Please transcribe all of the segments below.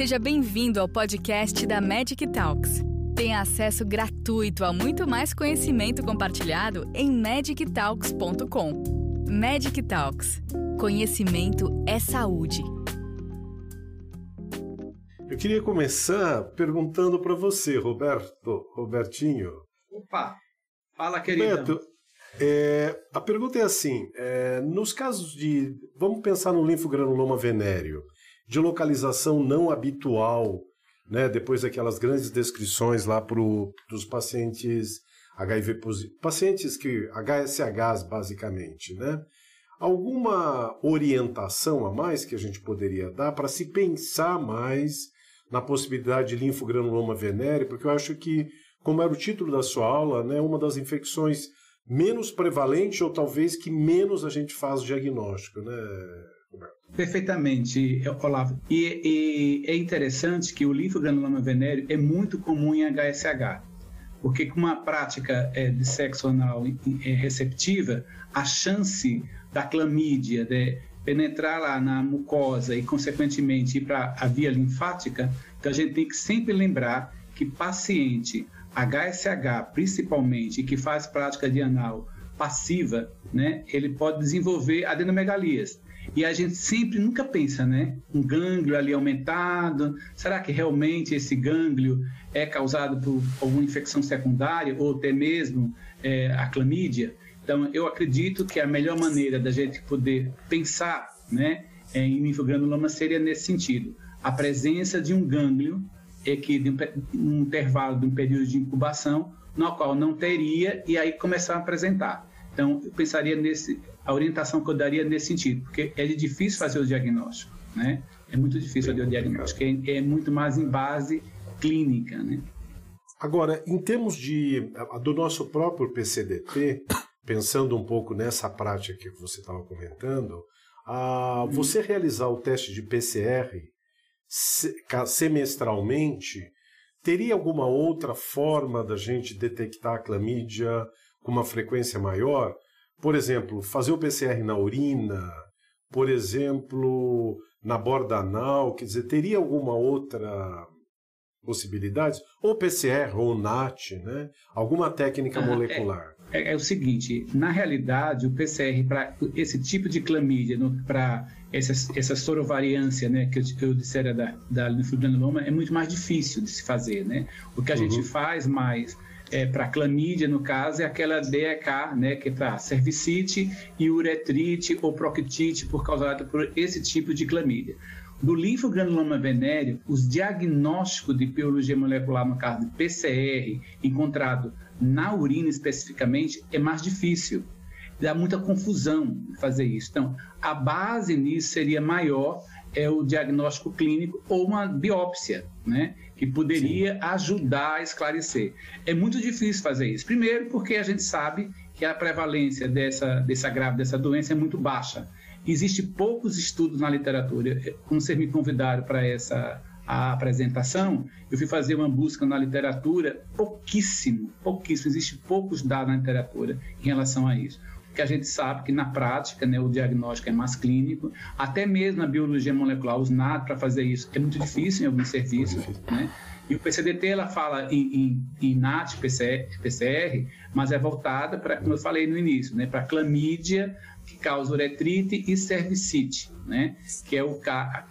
Seja bem-vindo ao podcast da Magic Talks. Tenha acesso gratuito a muito mais conhecimento compartilhado em magictalks.com. Magic Talks. Conhecimento é saúde. Eu queria começar perguntando para você, Roberto, Robertinho. Opa, fala, querido. Roberto, é, a pergunta é assim: é, nos casos de. Vamos pensar no linfogranuloma venéreo, de localização não habitual, né, depois daquelas grandes descrições lá para os pacientes HIV positivos, pacientes que. HSHs, basicamente, né? Alguma orientação a mais que a gente poderia dar para se pensar mais na possibilidade de linfogranuloma venéreo, porque eu acho que, como era o título da sua aula, né, uma das infecções menos prevalente ou talvez que menos a gente faz o diagnóstico, né? Perfeitamente, Olavo. E, e é interessante que o linfogranuloma venéreo é muito comum em HSH, porque com uma prática é, de sexo anal é, receptiva, a chance da clamídia de penetrar lá na mucosa e, consequentemente, ir para a via linfática, então a gente tem que sempre lembrar que paciente HSH, principalmente, que faz prática de anal passiva, né, ele pode desenvolver adenomegalias. E a gente sempre nunca pensa, né? Um gânglio ali aumentado. Será que realmente esse gânglio é causado por alguma infecção secundária ou até mesmo é, a clamídia? Então, eu acredito que a melhor maneira da gente poder pensar, né, em linfogranuloma seria nesse sentido: a presença de um gânglio é que de um, intervalo de um período de incubação, no qual não teria, e aí começar a apresentar. Então, eu pensaria nesse, a orientação que eu daria nesse sentido, porque é difícil fazer o diagnóstico, né? É muito difícil fazer o diagnóstico, é, é muito mais em base clínica, né? Agora, em termos de do nosso próprio PCDT, pensando um pouco nessa prática que você estava comentando, a, você realizar o teste de PCR semestralmente, teria alguma outra forma da gente detectar a clamídia com uma frequência maior? Por exemplo, fazer o PCR na urina, por exemplo, na borda anal, quer dizer, teria alguma outra possibilidade? Ou PCR ou NAT, né? Alguma técnica ah, molecular? É, é, é, o seguinte, na realidade, o PCR para esse tipo de clamídia, para essa, essa sorovariância, né, que eu, eu dissera da, da linfogranuloma, é muito mais difícil de se fazer, né? O que a uhum. gente faz mais é, para clamídia, no caso, é aquela DEK, né, que é para cervicite e uretrite ou proctite por causada por esse tipo de clamídia. Do linfogranuloma venéreo, os diagnósticos de biologia molecular, no caso de PCR, encontrado na urina especificamente, é mais difícil. Dá muita confusão fazer isso. Então, a base nisso seria maior é o diagnóstico clínico ou uma biópsia, né? Que poderia Sim. ajudar a esclarecer. É muito difícil fazer isso. Primeiro, porque a gente sabe que a prevalência dessa, dessa grave, dessa doença é muito baixa. Existem poucos estudos na literatura. Quando vocês me convidaram para essa a apresentação, eu fui fazer uma busca na literatura, pouquíssimo, pouquíssimo, existe poucos dados na literatura em relação a isso que a gente sabe que na prática né, o diagnóstico é mais clínico, até mesmo na biologia molecular, os NAD para fazer isso é muito difícil em alguns serviços, né? E o PCDT ela fala em, em, em NAT, PCR, PCR, mas é voltada para, como eu falei no início, né, para clamídia, que causa uretrite e cervicite, né, que é o,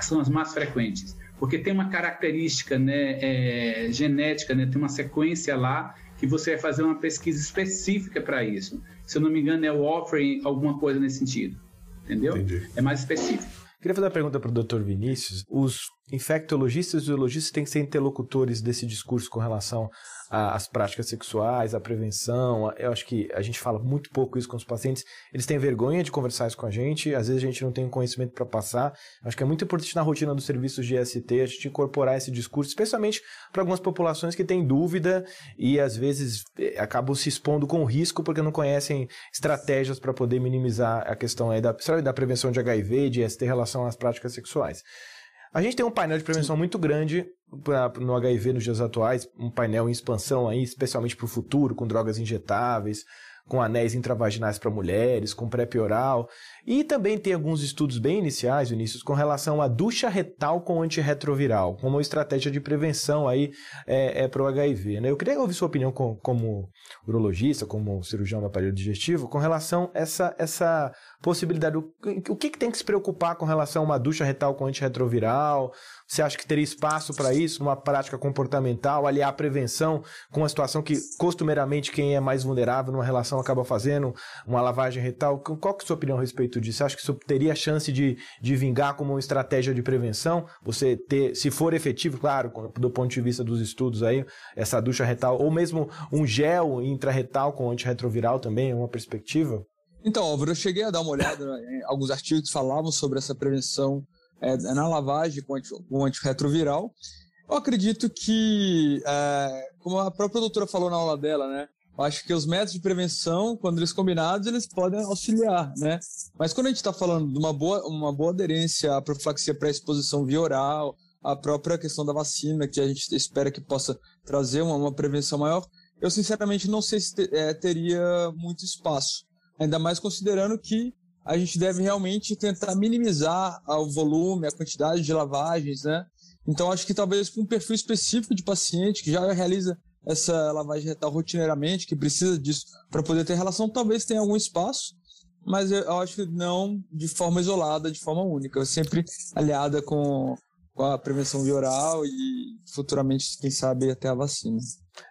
são as mais frequentes. Porque tem uma característica né, é, genética, né, tem uma sequência lá que você vai fazer uma pesquisa específica para isso. Se eu não me engano, é o offering, alguma coisa nesse sentido. Entendeu? Entendi. É mais específico. Queria fazer uma pergunta para o Dr. Vinícius. Os infectologistas e zoologistas têm que ser interlocutores desse discurso com relação às práticas sexuais, à prevenção. Eu acho que a gente fala muito pouco isso com os pacientes. Eles têm vergonha de conversar isso com a gente, às vezes a gente não tem conhecimento para passar. Acho que é muito importante na rotina dos serviços de ST a gente incorporar esse discurso, especialmente para algumas populações que têm dúvida e às vezes eh, acabam se expondo com risco porque não conhecem estratégias para poder minimizar a questão aí da, da prevenção de HIV, de ST em relação às práticas sexuais. A gente tem um painel de prevenção Sim. muito grande pra, no HIV nos dias atuais, um painel em expansão aí, especialmente para o futuro, com drogas injetáveis, com anéis intravaginais para mulheres, com PrEP oral. E também tem alguns estudos bem iniciais, Vinícius, com relação à ducha retal com antirretroviral, como uma estratégia de prevenção aí é, é para o HIV. Né? Eu queria ouvir sua opinião com, como urologista, como cirurgião do aparelho digestivo, com relação a essa, essa possibilidade. O, que, que tem que se preocupar com relação a uma ducha retal com antirretroviral? Você acha que teria espaço para isso numa prática comportamental, aliar a prevenção com uma situação que costumeiramente quem é mais vulnerável numa relação acaba fazendo, uma lavagem retal? Qual que é a sua opinião a respeito disso? Você acha que isso teria chance de, de vingar como uma estratégia de prevenção? Você ter, se for efetivo, claro, do ponto de vista dos estudos aí, essa ducha retal, ou mesmo um gel intrarretal com antirretroviral também, é uma perspectiva? Então, Álvaro, eu cheguei a dar uma olhada em alguns artigos que falavam sobre essa prevenção é, na lavagem com, anti, com antirretroviral. Eu acredito que, é, como a própria doutora falou na aula dela, né? Eu acho que os métodos de prevenção, quando eles combinados, eles podem auxiliar, né? Mas quando a gente está falando de uma boa, uma boa aderência à profilaxia pré-exposição via oral, a própria questão da vacina, que a gente espera que possa trazer uma, uma prevenção maior, eu sinceramente não sei se te, é, teria muito espaço. Ainda mais considerando que a gente deve realmente tentar minimizar o volume, a quantidade de lavagens, né? Então, acho que talvez para um perfil específico de paciente que já realiza essa lavagem retal rotineiramente, que precisa disso para poder ter relação, talvez tenha algum espaço, mas eu acho que não de forma isolada, de forma única, sempre aliada com, com a prevenção via oral e futuramente, quem sabe, até a vacina.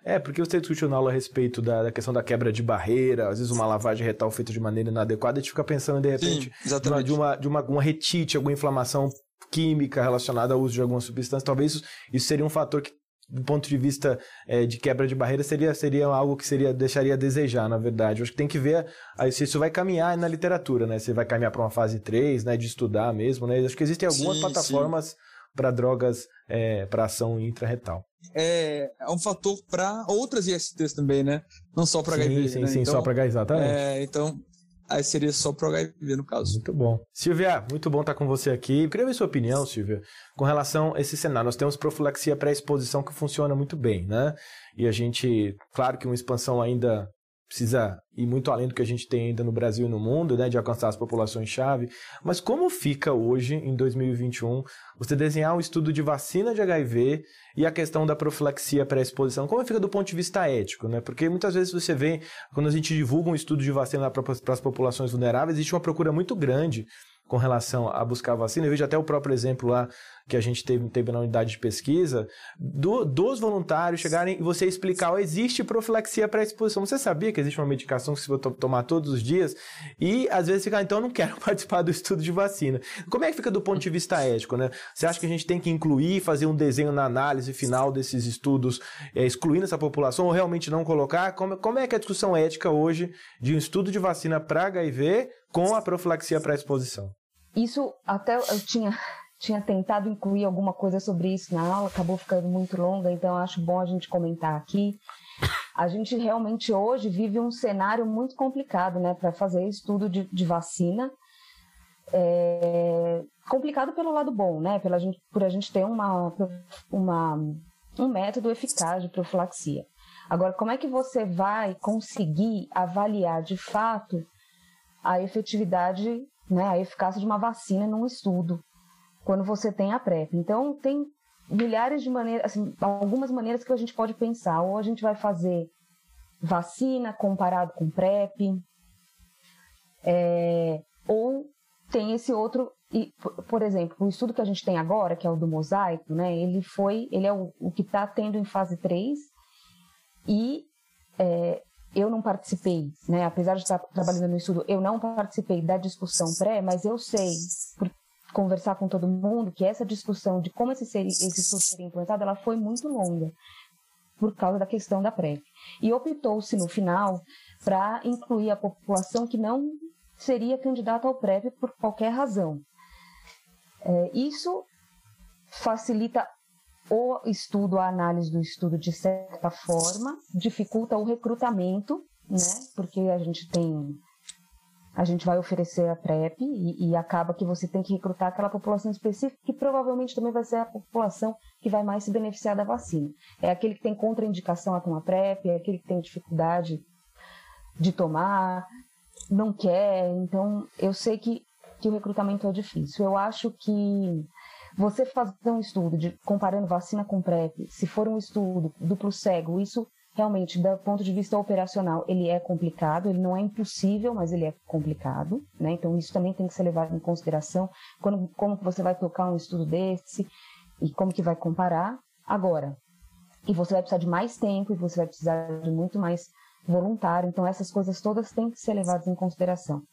É, porque você discutiu na aula a respeito da, da, questão da quebra de barreira, às vezes uma lavagem retal feita de maneira inadequada, a gente fica pensando, de repente, Sim, de, uma, de, uma, de uma, uma retite, alguma inflamação química relacionada ao uso de alguma substância. Talvez isso, isso seria um fator que, do ponto de vista é, de quebra de barreira, seria, seria algo que seria, deixaria a desejar, na verdade. Eu acho que tem que ver aí, se isso vai caminhar na literatura, né? Se vai caminhar para uma fase 3, né? De estudar mesmo, né? Acho que existem algumas sim, plataformas para drogas é, para ação intraretal é, é um fator para outras ISTs também, né? Não só para HIV. Sim, né? sim, então, só para HIV, exatamente. É, então, aí seria só para HIV no caso. Muito bom. Silvia, muito bom estar com você aqui. Eu queria ver sua opinião, Silvia, com relação a esse cenário. Nós temos profilaxia pré-exposição que funciona muito bem, né? E a gente, claro que uma expansão ainda precisa ir muito além do que a gente tem ainda no Brasil e no mundo, né, de alcançar as populações-chave. Mas como fica hoje, em 2021, você desenhar um estudo de vacina de HIV e a questão da profilaxia pré-exposição? Como fica do ponto de vista ético, né? Porque muitas vezes você vê, quando a gente divulga um estudo de vacina para as populações vulneráveis, existe uma procura muito grande com relação a buscar vacina. Eu vejo até o próprio exemplo lá que a gente teve, teve na unidade de pesquisa, do, dos voluntários chegarem e você explicar, oh, existe profilaxia pré-exposição. Você sabia que existe uma medicação que você vai tomar todos os dias? E às vezes fica, ah, então eu não quero participar do estudo de vacina. Como é que fica do ponto de vista ético, né? Você acha que a gente tem que incluir, fazer um desenho na análise final desses estudos, é, excluindo essa população, ou realmente não colocar? Como, como é que é a discussão ética hoje de um estudo de vacina para HIV com a profilaxia pré-exposição? Isso até eu tinha tinha tentado incluir alguma coisa sobre isso na aula, acabou ficando muito longa, então acho bom a gente comentar aqui. A gente realmente hoje vive um cenário muito complicado, né, para fazer estudo de, de vacina. É complicado pelo lado bom, né, pela gente, por a gente ter uma, uma, um método eficaz de profilaxia. Agora, como é que você vai conseguir avaliar de fato a efetividade, né, a eficácia de uma vacina num estudo? quando você tem a PrEP. Então, tem milhares de maneiras, assim, algumas maneiras que a gente pode pensar. Ou a gente vai fazer vacina comparado com PrEP, é, ou tem esse outro, e, por exemplo, o estudo que a gente tem agora, que é o do mosaico, né, ele foi, ele é o, o que está tendo em fase 3, e é, eu não participei, né, apesar de estar trabalhando no estudo, eu não participei da discussão pré, mas eu sei, conversar com todo mundo que essa discussão de como esse, ser, esse SUS seria implantado, ela foi muito longa por causa da questão da PrEP. E optou-se no final para incluir a população que não seria candidata ao PrEP por qualquer razão. É, isso facilita o estudo, a análise do estudo de certa forma, dificulta o recrutamento, né? Porque a gente tem a gente vai oferecer a PrEP e, e, acaba que você tem que recrutar aquela população específica que provavelmente também vai ser a população que vai mais se beneficiar da vacina. É aquele que tem contraindicação a tomar PrEP, é aquele que tem dificuldade de tomar, não quer. Então, eu sei que, que o recrutamento é difícil. Eu acho que você fazer um estudo de comparando vacina com PrEP, se for um estudo duplo cego, isso realmente, do ponto de vista operacional, ele é complicado, ele não é impossível, mas ele é complicado, né? Então isso também tem que ser levado em consideração quando como você vai tocar um estudo desse e como que vai comparar. Agora, e você vai precisar de mais tempo e você vai precisar de muito mais voluntário, então essas coisas todas têm que ser levadas em consideração.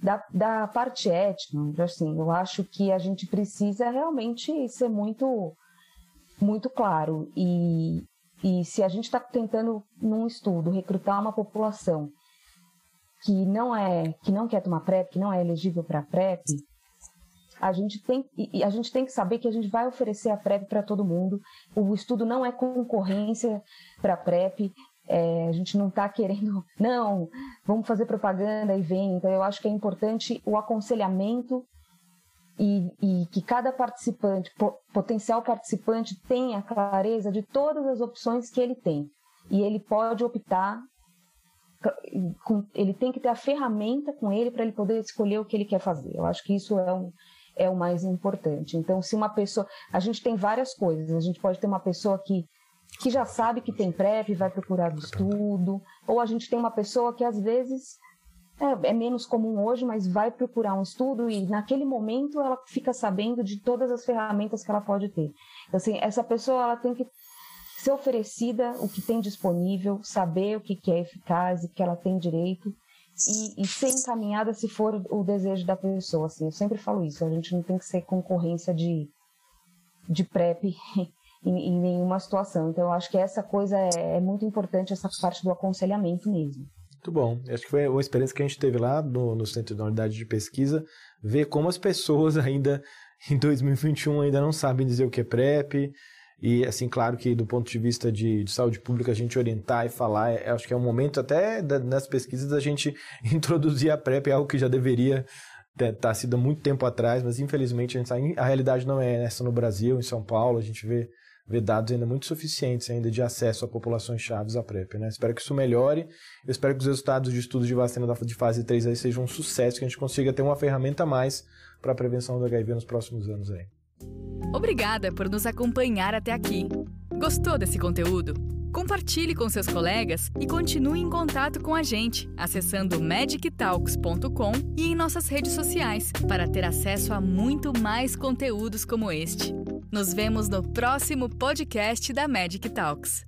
Da, da parte ética, assim, eu acho que a gente precisa realmente ser muito muito claro e, e se a gente está tentando, num estudo, recrutar uma população que não é, que não quer tomar PrEP, que não é elegível para PrEP, a gente tem a gente tem que saber que a gente vai oferecer a PrEP para todo mundo. O estudo não é concorrência para PrEP. É, a gente não está querendo, não, vamos fazer propaganda e vem. Então, eu acho que é importante o aconselhamento e, e que cada participante, potencial participante, tenha clareza de todas as opções que ele tem. E ele pode optar, ele tem que ter a ferramenta com ele para ele poder escolher o que ele quer fazer. Eu acho que isso é, um, é o mais importante. Então, se uma pessoa. A gente tem várias coisas. A gente pode ter uma pessoa que que já sabe que tem PrEP, vai procurar o estudo, ou a gente tem uma pessoa que às vezes é, é, menos comum hoje, mas vai procurar um estudo e naquele momento ela fica sabendo de todas as ferramentas que ela pode ter. Então, assim, essa pessoa ela tem que ser oferecida o que tem disponível, saber o que, que é eficaz e que ela tem direito e, e, ser encaminhada se for o desejo da pessoa. Assim, eu sempre falo isso, a gente não tem que ser concorrência de, de PrEP em, em nenhuma situação. Então, eu acho que essa coisa é, é muito importante, essa parte do aconselhamento mesmo. Muito bom. Acho que foi uma experiência que a gente teve lá no, no Centro de Unidade de Pesquisa, ver como as pessoas ainda, em 2021, ainda não sabem dizer o que é PrEP. E, assim, claro que do ponto de vista de, de saúde pública, a gente orientar e falar, é, acho que é um momento até da, nas pesquisas a gente introduzir a PrEP, é algo que já deveria ter tá sido muito tempo atrás, mas infelizmente a, gente a realidade não é essa no Brasil, em São Paulo, a gente vê ver dados ainda muito suficientes ainda de acesso a populações chaves à PrEP. Né? Espero que isso melhore. Eu espero que os resultados de estudos de vacina de fase 3 aí sejam um sucesso, que a gente consiga ter uma ferramenta a mais para a prevenção do HIV nos próximos anos aí. Obrigada por nos acompanhar até aqui. Gostou desse conteúdo? Compartilhe com seus colegas e continue em contato com a gente, acessando magictalks.com e em nossas redes sociais, para ter acesso a muito mais conteúdos como este. Nos vemos no próximo podcast da Magic Talks.